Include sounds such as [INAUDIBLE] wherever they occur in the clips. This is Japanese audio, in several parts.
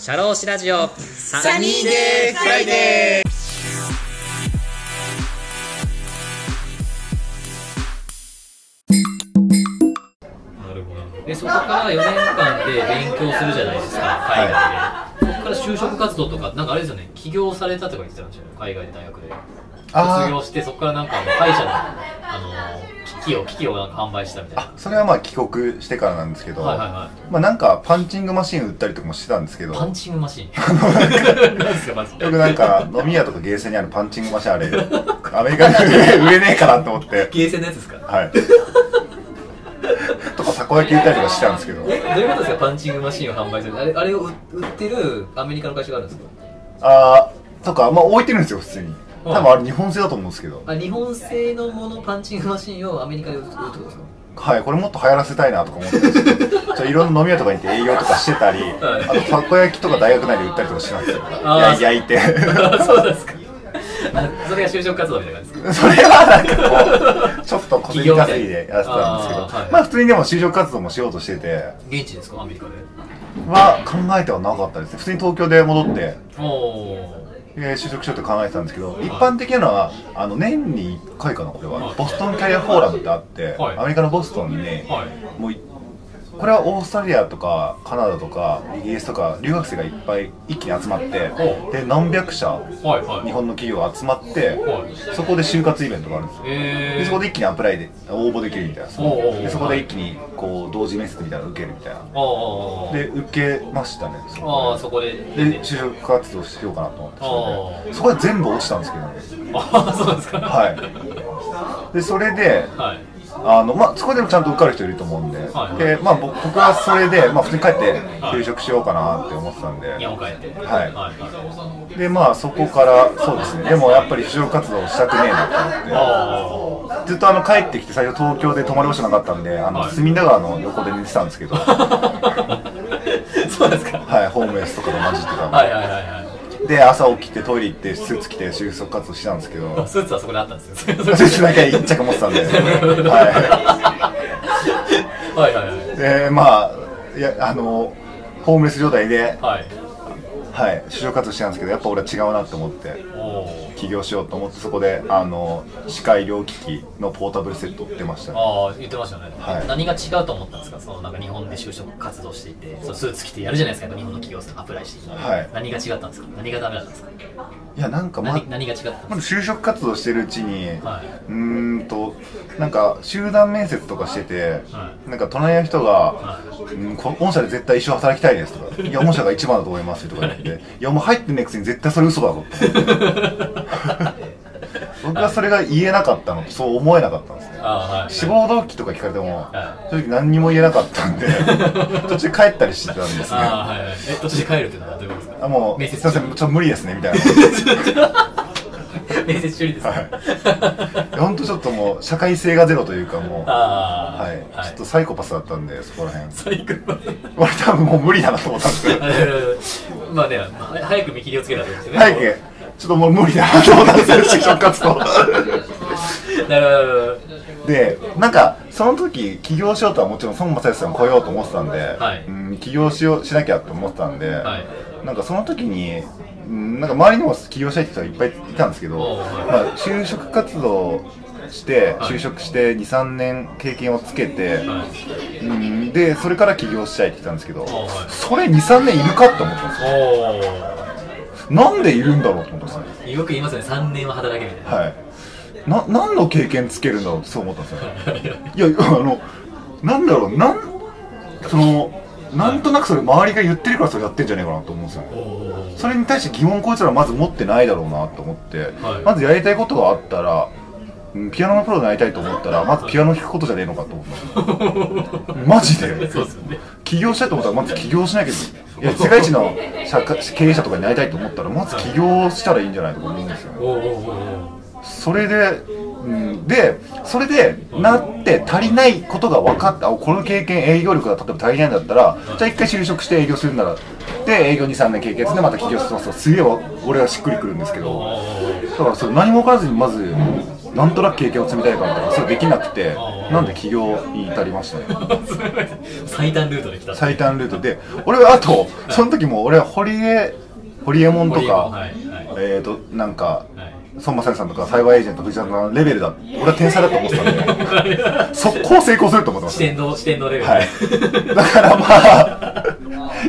シャローシラジオ。サニーデーフライデー。なるほどでそこから4年間で勉強するじゃないですか海外で、そこから就職活動とかなんかあれですよね起業されたとか言ってたんですよ海外で大学で卒業してそこからなんかあの歯医者のあの機器を機器をなんか販売したみたいな。それはまあ帰国してからなんですけど、はいはいはまあなんかパンチングマシン売ったりとかもしてたんですけど。パンチングマシン。[LAUGHS] 何ですかマジで。僕なんか飲み屋とかゲーセンにあるパンチングマシンあれアメリカで売れねえかなと思って。ゲーセンのやつですか？はい。とかたこ焼き売ったりとかしてたんですけど。えどういうことですかパンチングマシンを販売するあれあれを売売ってるアメリカの会社があるんですか？あーとかまあ置いてるんですよ普通に多はい分あれ日本製だと思うんですけど。あ日本製のものパンチングマシンをアメリカで売るってことですか？はいこれもっと流行らせたいなとか思ってるんです。[LAUGHS] けどいろんな飲み屋とかに行って営業とかしてたり、はい。あとたこ焼きとか大学内で売ったりとかしてたんですよ焼いて。[LAUGHS] そうですか。あそれが就職活動みたいな感じですか？[LAUGHS] それはなんかこうちょっと小銭稼ぎでやらせてたんですけど、はい。まあ普通にでも就職活動もしようとしてて。現地ですか？アメリカで。は考えてはなかったです。ね普通に東京で戻って。おおえー就職しようと考えてたんですけど一般的なのはあの年に1回かなこれは。はい。ボストンキャリアフォーラムってあって、はい。アメリカのボストンにね、はい。もういこれはオーストラリアとかカナダとかイギリスとか留学生がいっぱい一気に集まってほで何百社はいはい。日本の企業が集まってはい。そこで就活イベントがあるんですよ。えー、でそこで一気にアプライで応募できるみたいな。でそこで一気にこう同時面接みたいなの受けるみたいな。で受けましたね。そあそこで。でで就職活動しようかなと思ってそこで。全部落ちたんですけどね。ああそうですか。はい。でそれではいあのまあそこでもちゃんと受かる人いると思うんで、はいでまあ僕僕はそれでまあ普通に帰って就職しようかなって思ってたんで、はい。でまあそこからそうですね。でもやっぱり就職活動したくねえなと思って。あずっとあの帰ってきて最初東京で泊まり場所なかったんであの、はい。隅田川の横で寝てたんですけど。は [LAUGHS] あそうですか。いホームレスとかと混じってたんで、はいはいはいはいで朝起きてトイレ行ってスーツ着て就職活動したんですけど。[LAUGHS] スーツはそこであったんですよ。スーツだけ一着持ってたんで、ははいはいはい。い、でまあいやあのホームレス状態で、はい。はい、就職活動してたんですけどやっぱ俺は違うなと思って。おお起業しようと思ってそこであの歯科医療機器のポータブルセット売ってましたね。ああ言ってましたね、はい。何が違うと思ったんですか？そのなんか日本で就職活動していてそうスーツ着てやるじゃないですか。日本の企業さんアプライして。はい。何が違ったんですか？何がダメだったんですか？いやなんかま何何が違ったんですか、就職活動してるうちに、はい。うーんとなんか集団面接とかしてて、はなんか隣の人が、はうんこ御社で絶対一生働きたいです」とか「いや御社が一番だと思います」とか言って「いやもう入ってねえくせに絶対それ嘘だぞ」って [LAUGHS] [LAUGHS] 僕はそれが言えなかったの。とそう思えなかったんですね。はい。志望動機とか聞かれてもは正直何にも言えなかったんで [LAUGHS] 途中帰ったりしてたんですね。はいはい。え途中で帰るっていうのはどういうことですか？あもう面接すいませんちょっと無理ですねみたいな。[LAUGHS] 面接中にですね、本当ちょっともう社会性がゼロというかもうああはい、ちょっとサイコパスだったんでそこら辺。最高俺多分もう無理だなと思ったんですけど。まあねは早く見切りをつけたとですよね。早くちょっともう無理だなと思ったんですよ就職活動。なるほど。でなんかその時起業しようとはもちろん孫正義さん来ようと思ってたんで、はい。うん、起業しようしなきゃと思ってたんで、はい。なんかその時にうんなんか周りにも起業したいって人がいっぱいいたんですけど、まあ、就職活動してはい。就職して23年経験をつけて、はい。うん、でそれから起業したいって言ったんですけど、はい。それ23年いるかって思ったんですよ。おなんでいるんだろうと思ったんですよ。およく言いますね。3年は働けみたいな。はい。な何の経験つけるんだろうってそう思ったんですよ。いや [LAUGHS] あのなんだろう。なんそのなんとなくそれ周りが言ってるからそれやってんじゃねえかなと思うんですよそれに対して疑問こいつらまず持ってないだろうなと思って、はい。まずやりたいことがあったらうんピアノのプロになりたいと思ったらまずピアノ弾くことじゃねえのかと思った [LAUGHS] マジで？そうですよね。起業したいと思ったらまず起業しなきゃいけないいや [LAUGHS] 世界一の社会経営者とかになりたいと思ったらまず起業したらいいんじゃないとか思うんですよ。ねそれで、うん、でそれでなって足りないことが分かった。あこの経験営業力が例えば足りないんだったらじゃあ一回就職して営業するならで営業23年経験してまた起業してますとすげえ俺はしっくりくるんですけど。だからそれ何も分からずにまずなんとなく経験を積みたいからとかそれできなくてなんで起業に至りましたね。[LAUGHS] 最短ルートで来た。最短ルートで俺はあとその時も俺は堀江堀江門とか、はいはい。えっ、ー、となんかはい。孫正義さんとかサイバーエージェント藤田さんのレベルだ俺は天才だと思ってたんで [LAUGHS] 速攻成功すると思ってました視点の視点のレベル。はい。だからまあ、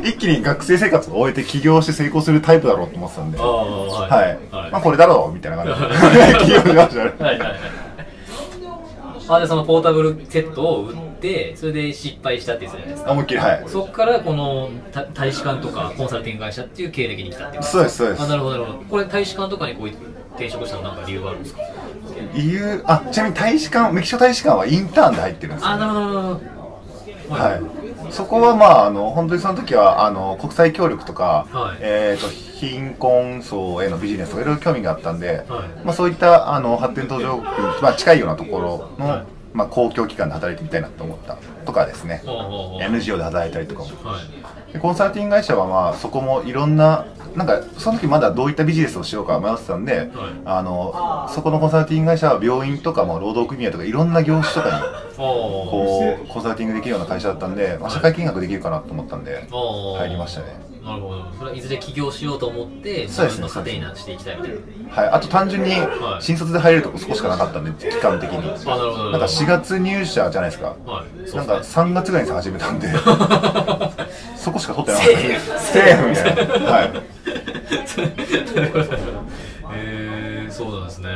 一気に学生生活を終えて起業して成功するタイプだろうと思ってたんで、あはあはい。い。まあこれだろうみたいな感じで。起業しましたね。はいはいはい。あでそのポータブルセットを売ってそれで失敗したって言ってたじゃないですか。思いっきり、はい。そこからこのた大使館とかコンサルティング会社っていう経歴に来たっていうそうです、そうです。あ。なるほどなるほど。これ大使館とかにこう転職したのなんか理由があるんですか？理由、あ、ちなみに大使館、メキシコ大使館はインターンで入ってるんですよ、あなるほどなるほど。はい。そこはまあ、あの、本当にその時は、あの、国際協力とか、はい。えっ、と、貧困層へのビジネスとかいろいろ興味があったんで、はい。まあそういった、あの、発展途上国、まあ近いようなところの、はいまあ公共機関で働いてみたいなと思ったとかですね。NGO で働いたりとかも。はい。でコンサルティング会社はまあそこもいろんななんかその時まだどういったビジネスをしようか迷ってたんで、あのそこのコンサルティング会社は病院とかも労働組合とかいろんな業種とかにこうコンサルティングできるような会社だったんで、まあ、社会見学できるかなと思ったんで入りましたねなるほど。それはいずれ起業しようと思って自そうですね。分の糧になしていきたいみたいな。はい。あと単純にはい。新卒で入れるとこそこしかなかったんで期間的に。あなるほどなんか4月入社じゃないですか。はい。そうなんかですね。3月ぐらいに始めたんで。[LAUGHS] そこしか取ってなかったんで。セーフみたいな。はい。[LAUGHS] えー、そうですね。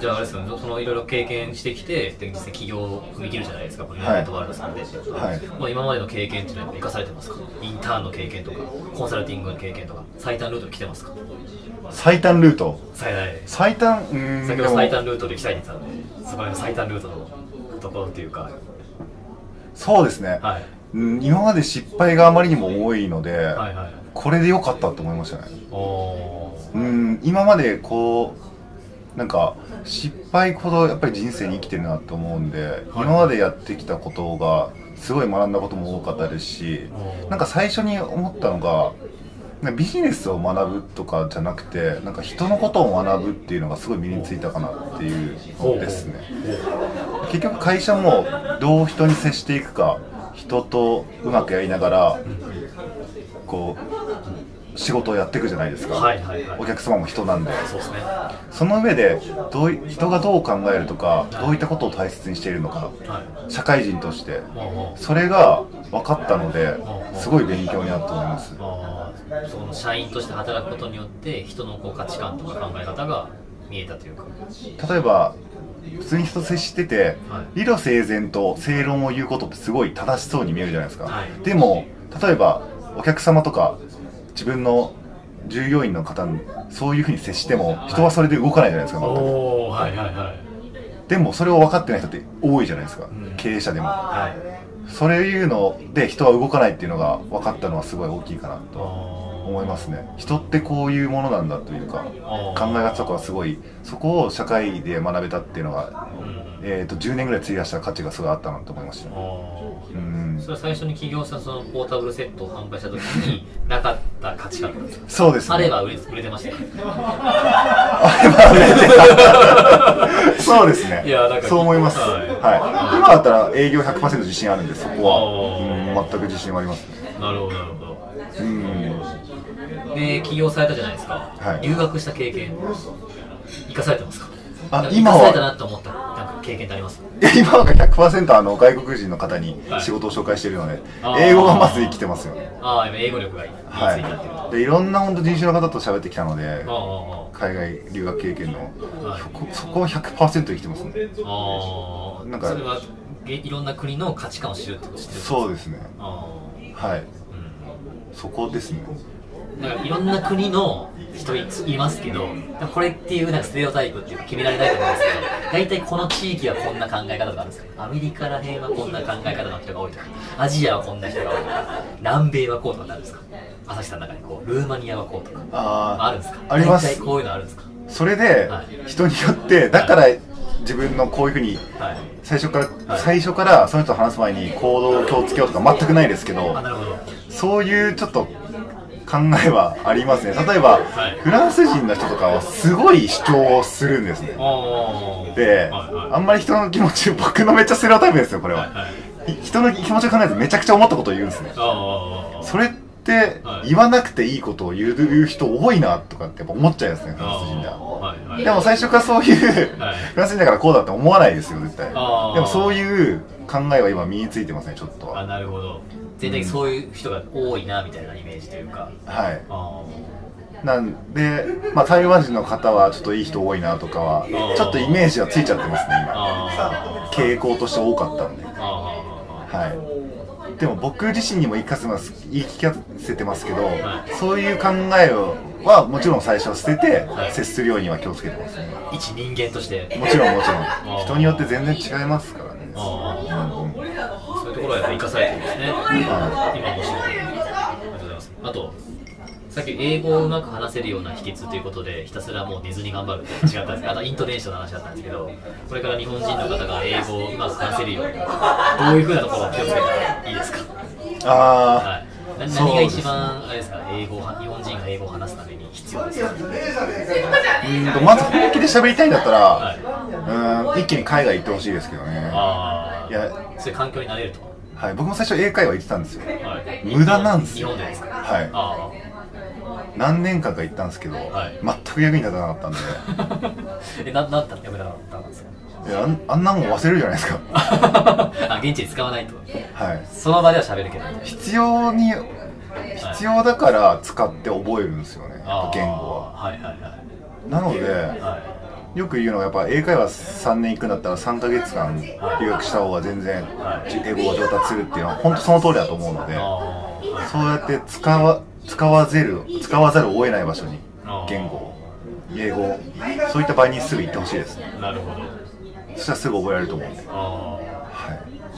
じゃああれですよねそのいろいろ経験してきてで実際起業を踏み切るじゃないですか。このユナイテッドワールドさんで、はい。まあ、今までの経験っていうのは生かされてますか？インターンの経験とかコンサルティングの経験とか最短ルートで来てますか？最短ルート？最大最短うーん先ほど最短ルートで行きたいって言ってたんでそこの最短ルートのところっていうか。そうですね、はい。うん今まで失敗があまりにも多いので、はいはい。これで良かったと思いましたね。うん今までこうなんか失敗ほどやっぱり人生に生きてるなと思うんで、今までやってきたことがすごい学んだことも多かったですしなんか最初に思ったのがビジネスを学ぶとかじゃなくてなんか人のことを学ぶっていうのがすごい身についたかなっていうのですね。結局会社もどう人に接していくか人とうまくやりながらこう仕事をやっていくじゃないですか、はいはいはい。お客様も人なんで。そうですね。その上でどうい人がどう考えるとかどういったことを大切にしているのかはい。社会人としてそれが分かったのですごい勉強になったと思います。その社員として働くことによって人のこう価値観とか考え方が見えたというか。例えば普通に人と接してて、はい。理路整然と正論を言うことってすごい正しそうに見えるじゃないですか、はい。でも例えばお客様とか自分の従業員の方にそういうふうに接しても人はそれで動かないじゃないですか、全くはいはいはい。でもそれを分かってない人って多いじゃないですか、ん。経営者でも。はい。それいうので人は動かないっていうのが分かったのはすごい大きいかなと。思思いますね。人ってこういうものなんだというか考え方とかはすごいそこを社会で学べたっていうのが、うん。えー、と10年ぐらい費やした価値がすごいあったなと思いましたうん。ーそれは最初に起業したそのポータブルセットを販売した時になかった価値観ですか？そうですね。あれば売れ売れてましたよ [LAUGHS] そうですね。いやかそう思います、ははい。い今だったら営業100%自信あるんでそこは、うん、全く自信はありますね。なるほどなるほど。うんで起業されたじゃないですか、はい。留学した経験生かされてますか？あ今は。生かされたなと思ったなんか経験ってあります？今は100%あの外国人の方にはい。仕事を紹介しているので、あー。英語がまず生きてますよ。ねああ今英語力がいたはい。でいろんな本当人種の方と喋ってきたので海外留学経験の、はい。そこそこは100%生きてますね。ああなんかそれはげいろんな国の価値観を知るってこと知ってるそうですね。あはい。あそこですね。うんなんかいろんな国の人いいますけどこれっていうなんかステレオタイプっていうか決められないと思うんですけど大体この地域はこんな考え方とかあるんですよ。アメリカら辺はこんな考え方の人が多いとかアジアはこんな人が多いとか南米はこうとかってあるんですか？朝日さんの中にこうルーマニアはこうとかあーあるんですか？あります。大体こういうのあるんですか？それではい。人によってだから自分のこういうふうにはい。最初から、はい。最初からその人と話す前に行動を気をつけようとか全くないですけどあなるほど。そういうちょっと考考えはありますね例えば、はい。フランス人の人とかはすごい主張をするんですね。で、はいはい。あんまり人の気持ち僕のめっちゃステレオタイプですよこれは、はいはい。い人の気持ちを考えずめちゃくちゃ思ったことを言うんですね。それってはい。言わなくていいことを言う人多いなとかってやっぱ思っちゃいますねフあランス人では。はいはい。でも最初からそういう、はい。フランス人だからこうだって思わないですよ絶対。でもそういう考えは今身についてますねちょっとあなるほど全体的にそういう人が多いなみたいなイメージというか。はい。あなんで、まあ、台湾人の方はちょっといい人多いなとかはー。ちょっとイメージはついちゃってますねあ今。あ傾向として多かったんで。はい。でも僕自身にも言い聞かせます言い聞かせてますけど、はい。そういう考えをはもちろん最初は捨てて、はい。接するようには気をつけてますねあ一人間として。もちろんもちろー。ん人によって全然違いますからねあうんうんあそういうところはやっぱ生かされてるんですね。今のお仕事にありがとうございます。あとさっき英語をうまく話せるような秘訣ということでひたすらもう寝ずに頑張るって違ったんですけどあとイントネーションの話だったんですけどこれから日本人の方が英語をうまく話せるようにどういうふうなところを気をつけたらいいですか？あはい。何が一ですね番あれですか？英語を日本人が英語を話すために必要ですかあうんとまず本気で喋りたいんだったら、はいうん一気に海外行ってほしいですけどね。ああいやそういう環境になれると。はい僕も最初英会話行ってたんですよ。はい。無駄なんですよ。日本でですか？はい。あ何年間か行ったんですけど、はい。全く役に立たなかったんで。あ [LAUGHS] えななんだったらやめなかったんですか？いやあんあんなもん忘れるじゃないですか。[LAUGHS] あ現地で使わないと。はい。その場では喋るけど。必要に必要だから使って覚えるんですよね。やっぱ言語は。はいはいはい。なのではい。よく言うのはやっぱ英会話3年行くんだったら3ヶ月間留学した方が全然はい英語が上達するっていうのは本当その通りだと思うのでそうやって使わ使わざる使わざるを得ない場所に言語英語そういった場合にすぐ行ってほしいですね。なるほど。そしたらすぐ覚えられると思うんで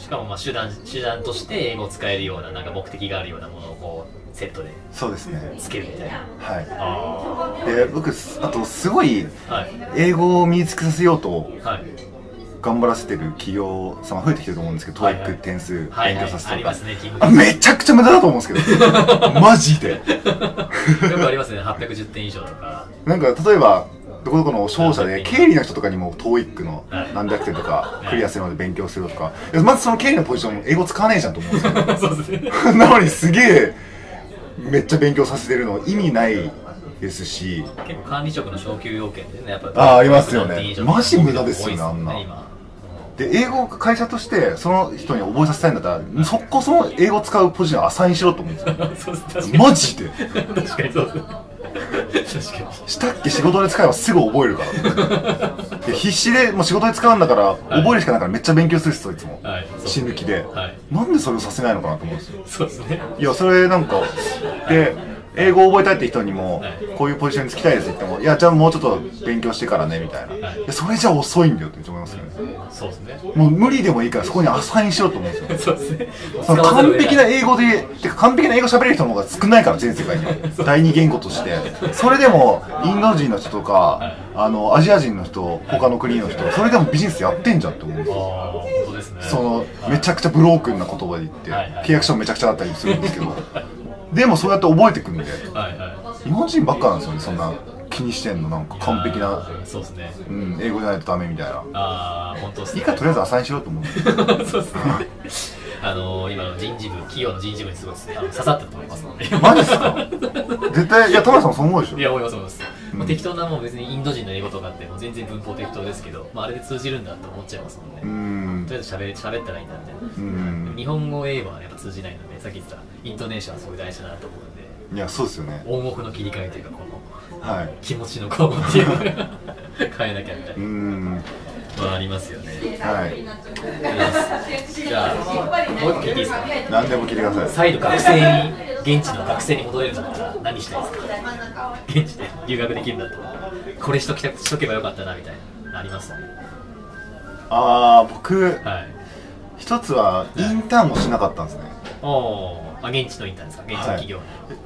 しかもまあ手段手段として英語を使えるようななんか目的があるようなものをこうセットでそうですね。つけるみたいな。はい。あで僕あとすごいあはい。英語を身につけさせようとはい。頑張らせてる企業様増えてきてると思うんですけど、はいはい。TOEIC 点数はいはい。勉強させてありますねキング。あめちゃくちゃ無駄だと思うんですけど。[LAUGHS] マジで。よくありますね。810点以上とか。なんか例えばどこどこの商社ではい経理の人とかにも TOEIC のはい。何百点とかいクリアするので勉強するとか。まずその経理のポジション英語使わねえじゃんと思うんですよ。[LAUGHS] そうですね。[LAUGHS] なのにすげえめっちゃ勉強させてるの意味ないですし。結構管理職の昇給要件でねやっぱあーありますよね。6点以上マジ無駄ですよねあんな。今。で英語を会社としてその人に覚えさせたいんだったら速攻その英語を使うポジションをアサインしろと思うんですよ。[LAUGHS] マジで。確かにそうですしたっけ仕事で使えばすぐ覚えるから。[LAUGHS] で必死でもう仕事で使うんだから覚えるしかないからめっちゃ勉強するっすそいつも。はい。死ぬ気で。はい。なんでそれをさせないのかなと思うんですよ。そうですね。いやそれなんかで英語を覚えたいって人にもはい。こういうポジションにつきたいですって言ってもいやじゃあもうちょっと勉強してからねみたいな、はいそれじゃ遅いんだよって思いますよね。そうですね。もう無理でもいいからそこにアサインしようと思うんですよ。[LAUGHS] そうですね。その完璧な英語でてか完璧な英語喋れる人の方が少ないから全世界に第二言語として。それでもインド人の人とかあのアジア人の人他の国の人それでもビジネスやってんじゃんって思うんですよ。ああ本当ですね。そのめちゃくちゃブロークンな言葉で言って契約書もめちゃくちゃあったりするんですけど [LAUGHS] でもそうやって覚えてくんで。はいは日本人ばっかなんですよねそんな気にしてんの。なんかい完璧な、そうですね。うん、英語じゃないとダメみたいな。ああ本当ですね。いいからとりあえずアサインしようと思う [LAUGHS] そうですね。あのー、今の人事部企業の人事部にすごい刺さってると思いますので。マジっすか？絶対。いや田村さんもそう思うでしょ。いや思います思います、うんまあ、適当なもう別にインド人の英語とかってもう全然文法適当ですけど、まあ、あれで通じるんだと思っちゃいますもんね、うーん。とりあえず喋れ喋ったらいいんだみたいな、うん。日本語英語はやっぱ通じないのでさっき言ってたイントネーションはすごい大事だなと思うんで。いやそうですよね。オンオフの切り替えというかこのはい。気持ちのこうっていう [LAUGHS] 変えなきゃみたいうな、んまあありますよね。はい。じゃあもう一個聞いていいですか？何でも聞いてください再度学生に現地の学生に戻れるんだったら何したいですか現地で留学できるんだったらこれしときたしとけばよかったなみたいなあります？ああ僕はい。一つはインターンもしなかったんですね。おおあ現地のインターンですか？現地の企業に、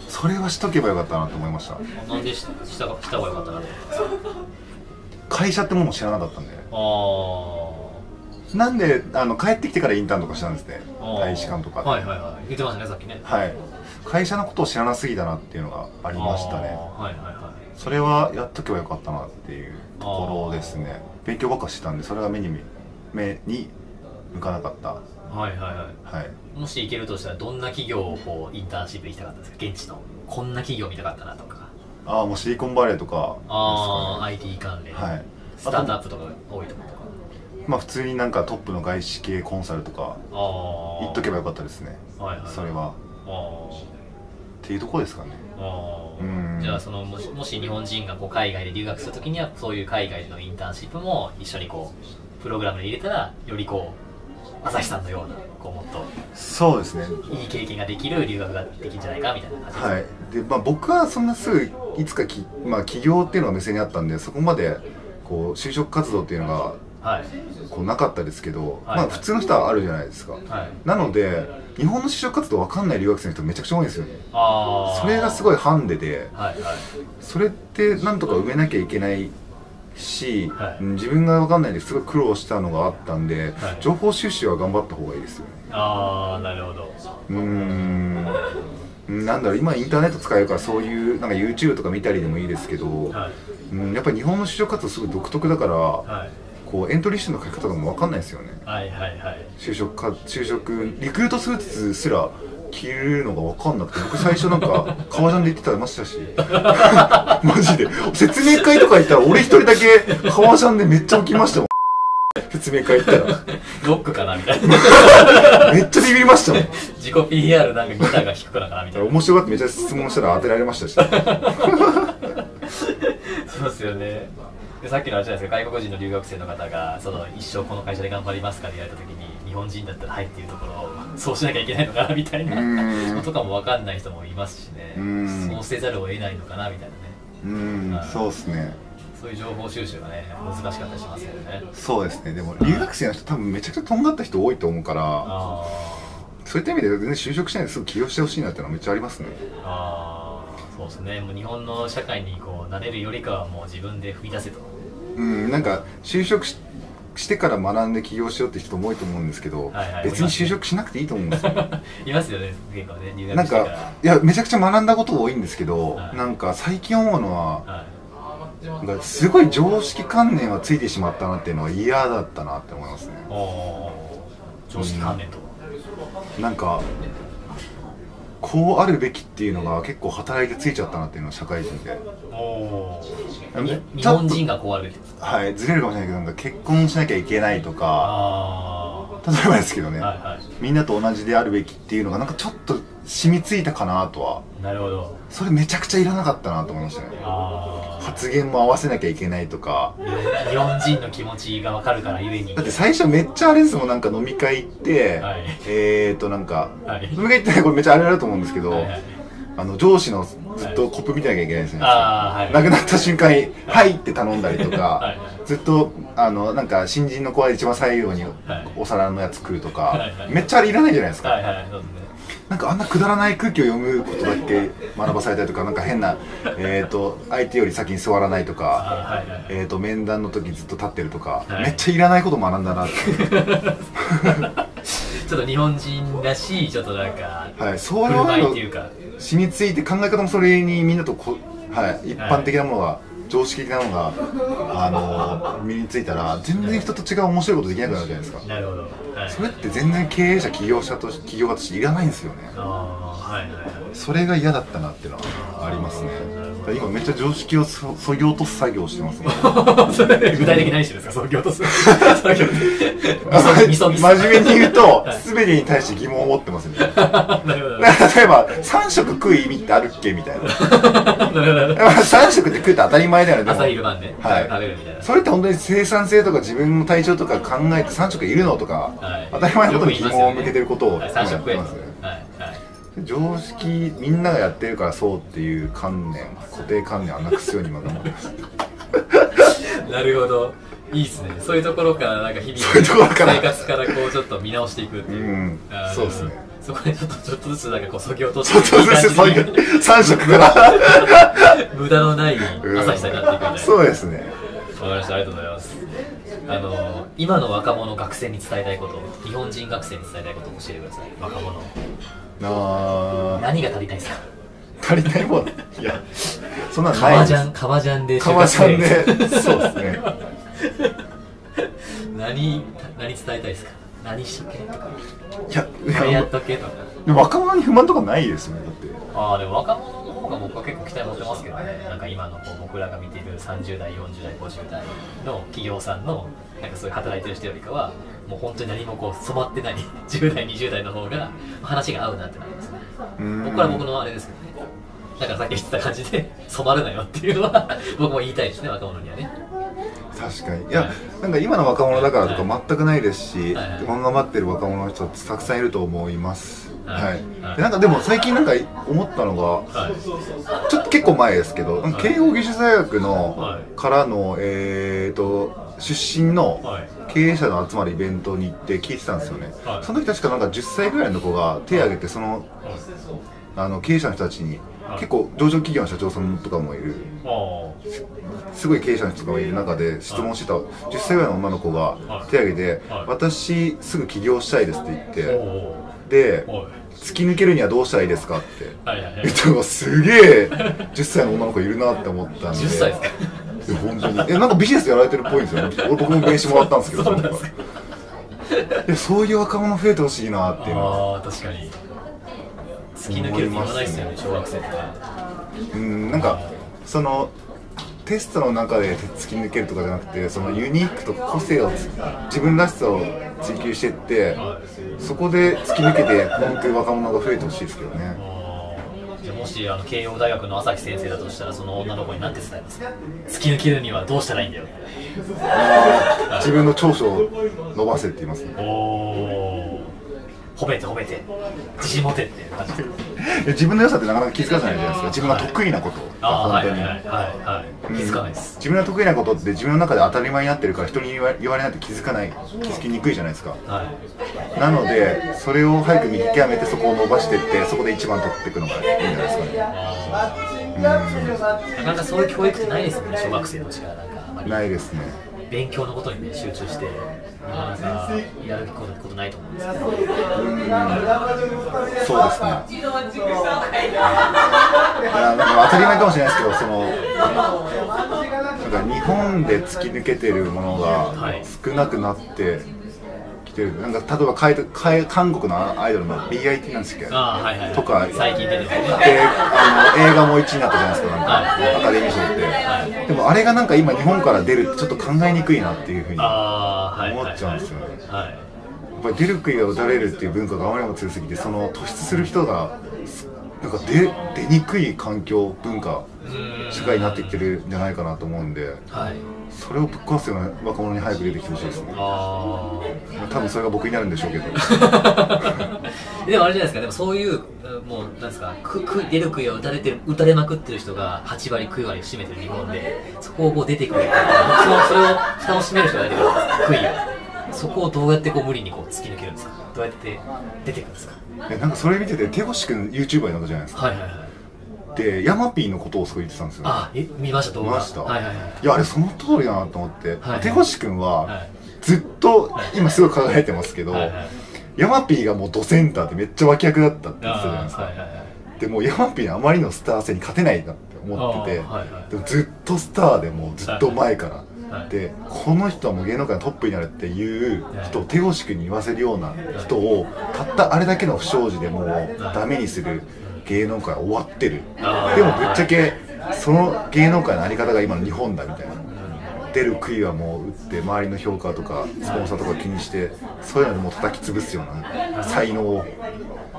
それはしとけばよかったなと思いました。なんでししたした方がよかったなと思います会社ってものを知らなかったんで。あなんであの帰ってきてからインターンとかしたんですね大使館とか。ではいはいはい。言ってましたねさっきね。はい。会社のことを知らなすぎたなっていうのがありましたね。はいはいはい。それはやっとけばよかったなっていうところですね。勉強ばっかしてたんでそれが目に目に向かなかった。はいはいははい。いもし行けるとしたらどんな企業をこうインターンシップ行きたかったですか？現地の。こんな企業見たかったなとかああもうシリコンバレーとかああ、です IT 関連、かねはい。スタートアップとか多いところとか。まあ普通になんかトップの外資系コンサルとかああ行っとけばよかったですね。はいはいそれは。あっていうところですかね。ーあー。うん。じゃあそのもしもし日本人がこう海外で留学するときにはそういう海外でのインターンシップも一緒にこうプログラムに入れたらよりこう朝日さんのようなこうもっとそうですね。いい経験ができる留学ができるんじゃないかみたいな感じですはい。で、まあ、僕はそんなすぐいつかき、まあ、起業っていうのが目線にあったんでそこまでこう就職活動っていうのがはい。こうなかったですけど、はい。まあ普通の人はあるじゃないですか。はい。なので日本の就職活動分かんない留学生の人めちゃくちゃ多いんですよね。ああそれがすごいハンデではいはい。それってなんとか埋めなきゃいけないし、はい。うん自分が分かんないですごい苦労したのがあったんで、はい。情報収集は頑張った方がいいですよね。ああなるほど。うーん。なんだろう今インターネット使えるからそういうなんか YouTube とか見たりでもいいですけど、はい。うん、やっぱり日本の就職活動すごい独特だから、はい。こうエントリーシートの書き方とかも分かんないですよね。はいはいはい。就職か就職リクルートスーツすら着るのが分かんなくて僕最初なんか [LAUGHS] 革ジャンで行ってたましたし。[LAUGHS] マジで。説明会とか行ったら俺一人だけ革ジャンでめっちゃ起きましたもん。説明会行ったら。ロックかなみたいな。めっちゃビビりましたもん。自己 PR なんかギターが弾くからかなみたいな。面白がってめっちゃ質問したら当てられましたし。そうですよね。でさっきのあれじゃないですか。外国人の留学生の方がその一生この会社で頑張りますかって言われた時に日本人だったらはいっていうところをそうしなきゃいけないのかなみたいうなとかも分かんない人もいますしね。うん。そうせざるを得ないのかなみたいなね。うん。そうっすね。そういう情報収集がね難しかったりしますよね。そうですね。でも留学生の人多分めちゃくちゃとんがった人多いと思うからあそういった意味で全然就職しないですぐ起業してほしいなっていうのはめっちゃありますね。ーあー。そうですね。もう日本の社会にこう慣れるよりかはもう自分で踏み出せと。うん。なんか就職ししてから学んで起業しようって人も多いと思うんですけど、はいはい別に就職しなくていいと思うんですよ。[LAUGHS] いますよね結構ね留なんか学してから。いやめちゃくちゃ学んだこと多いんですけど、はい。なんか最近思うのははい。すごい常識観念はついてしまったなっていうのは嫌だったなって思いますね。常識観念となんかこうあるべきっていうのが結構働いてついちゃったなっていうのは社会人で。日本人がこうあるべきですはいずれるかもしれないけどなんか結婚しなきゃいけないとかあ例えばですけどね、あはいはみんなと同じであるべきっていうのがなんかちょっと染みついたかなとは。いなるほど。それめちゃくちゃいらなかったなと思いましたね。あ発言も合わせなきゃいけないとか。あ日本人の気持ちが分かるからゆえに。だって最初めっちゃあれですもんなんか飲み会行って、はい。えーとなんか、はい。飲み会行ってねこれめっちゃあれだと思うんですけど、はいはい。あの上司のずっとコップ見てなきゃいけないですね、はい。亡くなった瞬間に「はい」って頼んだりとか、はい。はい。ずっとあのなんか新人の子は一番最後にはい。お皿のやつ食うとか、はい。はいめっちゃあれいらないじゃないですか、はい。はい。そうですね。なんかあんなくだらない空気を読むことだけ学ばされたりとかなんか変な、えー、と相手より先に座らないとか、あはい。はい。はい。えー、と面談の時ずっと立ってるとか、はい。めっちゃいらないこと学んだなって、[LAUGHS] ちょっと日本人らしいちょっとなんかはい、そういうのっていうか染みついて考え方もそれにみんなとこ、はい、一般的なものが、常識的なものが、あのー身についたら全然人と違う面白いことできなくなるじゃないですか。なるほど。はい。それって全然経営者起業者とし起業家としていらないんですよね。ああはいはいはい。それが嫌だったなっていうのはありますね今めっちゃ常識をそそぎ落とす作業をしてますね。[LAUGHS] それ具体的に何しですか？創業とす。[LAUGHS] そみそ真面目に言うとはい。全てに対して疑問を持ってますね。[LAUGHS] なるほど。な例えば3食食う意味ってあるっけ？みたいな。なるほど。なるほど3食って食うって当たり前だよね。朝昼晩ではい。食べるみたいな。それって本当に生産性とか自分の体調とか考えて3食いるのとか、はい。当たり前のことに疑問を向けてることをはい。今三食食えますね常識みんながやってるからそうっていう観念固定観念はなくすように今頑張ってます。なるほど。いいですね。そういうところからなんか日々そういうところから。生活からこうちょっと見直していくっていう、うん。そうですね。そこでちょっとちょっとずつなんかこうそぎ落とちょっとずつそういう3食から。無駄のない朝日さんになっていくみたいな。そうですね。わかりました。ありがとうございますあの今の若者学生に伝えたいこと日本人学生に伝えたいことを教えてください。若者あ何が足りないですか？ー足りないもんいやそんなんない革ジャン革ジャンで革ジャンで。そうですね。[LAUGHS] 何何伝えたいですか？何しとけとか。いやこれやっとけとか。若者に不満とかないですよねだって。ああでも若者の方が僕は結構期待持ってますけどね。なんか今のこう僕らが見ている30代40代50代の企業さんのなんかそういう働いてる人よりかはもう本当に何もこう染まってない10代20代の方が話が合うなってなりますね。うん。僕は僕のあれですけどね。だからさっき言ってた感じで染まるなよっていうのは [LAUGHS] 僕も言いたいですね若者にはね。確かに。いやなんか今の若者だからとか全くないですしはいはい。漫画待ってる若者の人たくさんいると思いますはい。なんかでも最近なんか思ったのがはい。ちょっと結構前ですけど、なんか慶応義塾大学の、はい。からの、えー、と出身のはい。経営者の集まるイベントに行って聞いてたんですよね、はい。その時確かなんか10歳ぐらいの子が手を挙げてそのあの経営者の人たちに、はい。結構上場企業の社長さんとかもいる。すごい経営者の人とかもいる中で質問してた10歳ぐらいの女の子がはい。手を挙げて、はい。私すぐ起業したいですって言って、で突き抜けるにはどうしたらいいですかって。言ったのがすげえ10歳の女の子いるなって思ったんで。10歳ですか？本当に。えなんかビジネスやられてるっぽいんですよ俺僕も名刺もらったんですけど [LAUGHS] そうそそういう若者増えてほしいなっていうのは。ああ確かに。突き抜けるって言わないですよね。小学生とか。うんなんかそのテストの中で突き抜けるとかじゃなくてそのユニークと個性をつ自分らしさを追求していってそこで突き抜けて本当に若者が増えてほしいですけどね。あーじゃあもしあの慶応大学の朝日先生だとしたらその女の子に何て伝えますか？突き抜けるにはどうしたらいいんだよ自分の長所を伸ばせって言いますね。おお褒めて褒めて。自信持てって感じ。[LAUGHS] 自分の良さってなかなか気づかないじゃないですか。自分が得意なこと。はい。本当に。はいはいはい気づかないです。自分が得意なことって自分の中で当たり前になってるから人に言われないと気づかない気づきにくいじゃないですか。はい。なのでそれを早く見極めてそこを伸ばしていってそこで一番取っていくのがいいんじゃないですかね。あー。なかなかそういう教育ってないですよね小学生のうちからなんかあまり。ないですね。勉強のことにね集中してなかなかやることないと思うんですけど。そうですね。いやなんか当たり前かもしれないですけどそのなんか日本で突き抜けてるものはいが少なくなってきてる。なんか例えば韓国のアイドルの BIT なんですっけど。はいはいとか。最近出てあの映画も1位になったじゃないですかなんか、はい。アカデミー賞って、でもあれがなんか今日本から出るってちょっと考えにくいなっていうふうに思っちゃうんですよね。はい。っぱり出る杭が打たれるっていう文化があまりにも強すぎてその突出する人がなんか出出にくい環境文化うん社会になってきてるんじゃないかなと思うんではい。それをぶっ壊すような若者に早く出てきてほしいですね。あ多分それが僕になるんでしょうけど。あ [LAUGHS] でもあれじゃないですか。でもそういうもうなんですか。くく出る杭を打たれてる打たれまくってる人が8割9割占めてる日本でそこをこう出てくるそのそれを蓋を閉める人が出てくる杭を。そこをどうやってこう無理にこう突き抜けるんですか。どうやって出てくるんですか。えなんかそれ見てて手越君 YouTuber になったじゃないですか。はいはいはいでヤマピーのことをすごい言ってたんですよ。あえ見ました動画。見ました、はいはいはい。いやあれその通りだなと思って、はい手越君は、はい。ずっと今すごい輝いてますけど、はいはい。ヤマピーがもうドセンターでめっちゃ脇役だったって言ってたじゃないあですか、ーはいはいはい。でもうヤマピーのあまりのスター性に勝てないなって思ってて、はいはい。でもずっとスターでもうずっと前から、はいでこの人はもう芸能界のトップになるっていう人を手越君に言わせるような人をたったあれだけの不祥事でもうダメにする芸能界は終わってる。でもぶっちゃけその芸能界のあり方が今の日本だみたいな。出る杭はもう打って周りの評価とかスポンサーとか気にしてそういうのでもう叩き潰すような才能を。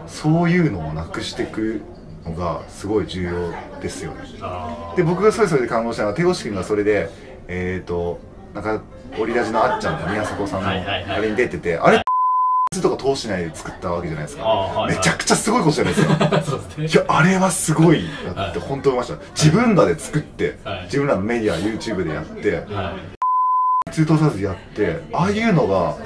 そういうのをなくしていくのがすごい重要ですよね。あで僕がそれそれで感動したのは手越君がそれでえっ、ー、となんかオリラジのあっちゃんと宮迫さんのあれに出ててあれとか通しないで作ったわけじゃないですか、はいはい。めちゃくちゃすごいことじゃないですか。[LAUGHS] ね。いやあれはすごいなって本当思いました。自分らで作って、はい。自分らのメディア YouTube でやってはい。通通さずやってああいうのがは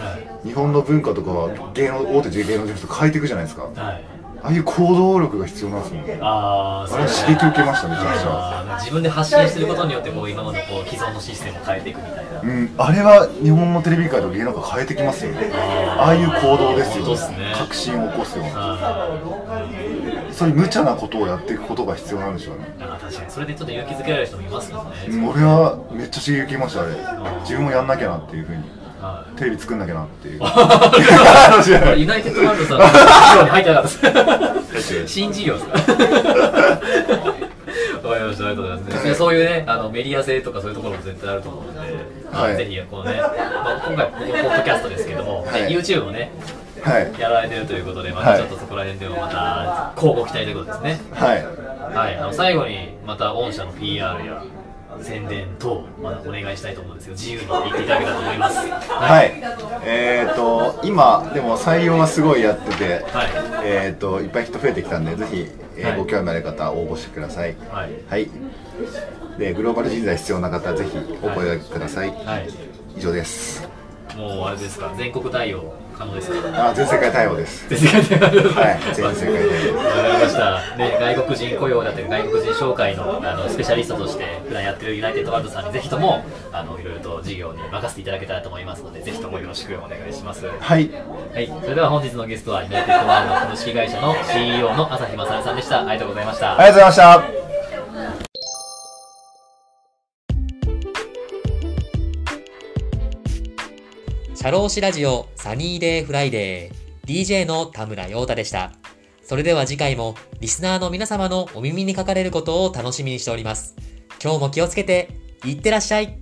日本の文化とか芸能大手芸能事務所と変えていくじゃないですか。いはいああいう行動力が必要なんですもんあああれは刺激受けましためちゃくち自分で発信することによってこう今までこう既存のシステムを変えていくみたいな。うん、あれは日本のテレビ界と芸能界変えてきますよね。ああいう行動ですよね。革新を起こすような。あそういう無茶なことをやっていくことが必要なんでしょうね。確かに。それでちょっと勇気づけられる人もいますもんね、うん俺はめっちゃ刺激受けましたあれ。自分もやんなきゃなっていうふうに。はいテレビ作んなきゃなっていう。[LAUGHS] ユナイテッドワールドさんの入ってなかったです。[LAUGHS] 新事業ですか？[LAUGHS] わかりました、ありがとうございます。でそういうね、あのメディア性とかそういうところも絶対あると思うので、はい。ぜひこのね、まあ、今回僕のポッドキャストですけども、はい。YouTube もね、はい。やられてるということで、まはい。たちょっとそこら辺でもまた、交互期待ということですね。はい。はい、あの最後にまた御社の PR や宣伝等、まだお願いしたいと思うんですけど、自由に言っていただけたらと思います。はい、えっ、と今でも採用はすごいやってて、はい。えっ、といっぱい人増えてきたんでぜひ、えーはい。ご興味ある方は応募してください。はい。はい。でグローバル人材必要な方はぜひお声掛けください、はい、以上です。もうあれですか、全国対応可能ですか？あ全世界対応です。全世界ではい全世界対応。わかりました、ね、外国人雇用だったり外国人紹介のあのスペシャリストとして普段やってるユナイテッドワールドさんにぜひともあのいろいろと事業に任せていただけたらと思いますのでぜひともよろしくお願いします。ははい。いそれでは本日のゲストはユナイテッドワールド株式会社の CEO の朝日将さんでした。ありがとうございました。ありがとうございましたシャローシラジオサニーデイフライデー DJ の田村陽太でした。それでは次回もリスナーの皆様のお耳にかかれることを楽しみにしております。今日も気をつけて、いってらっしゃい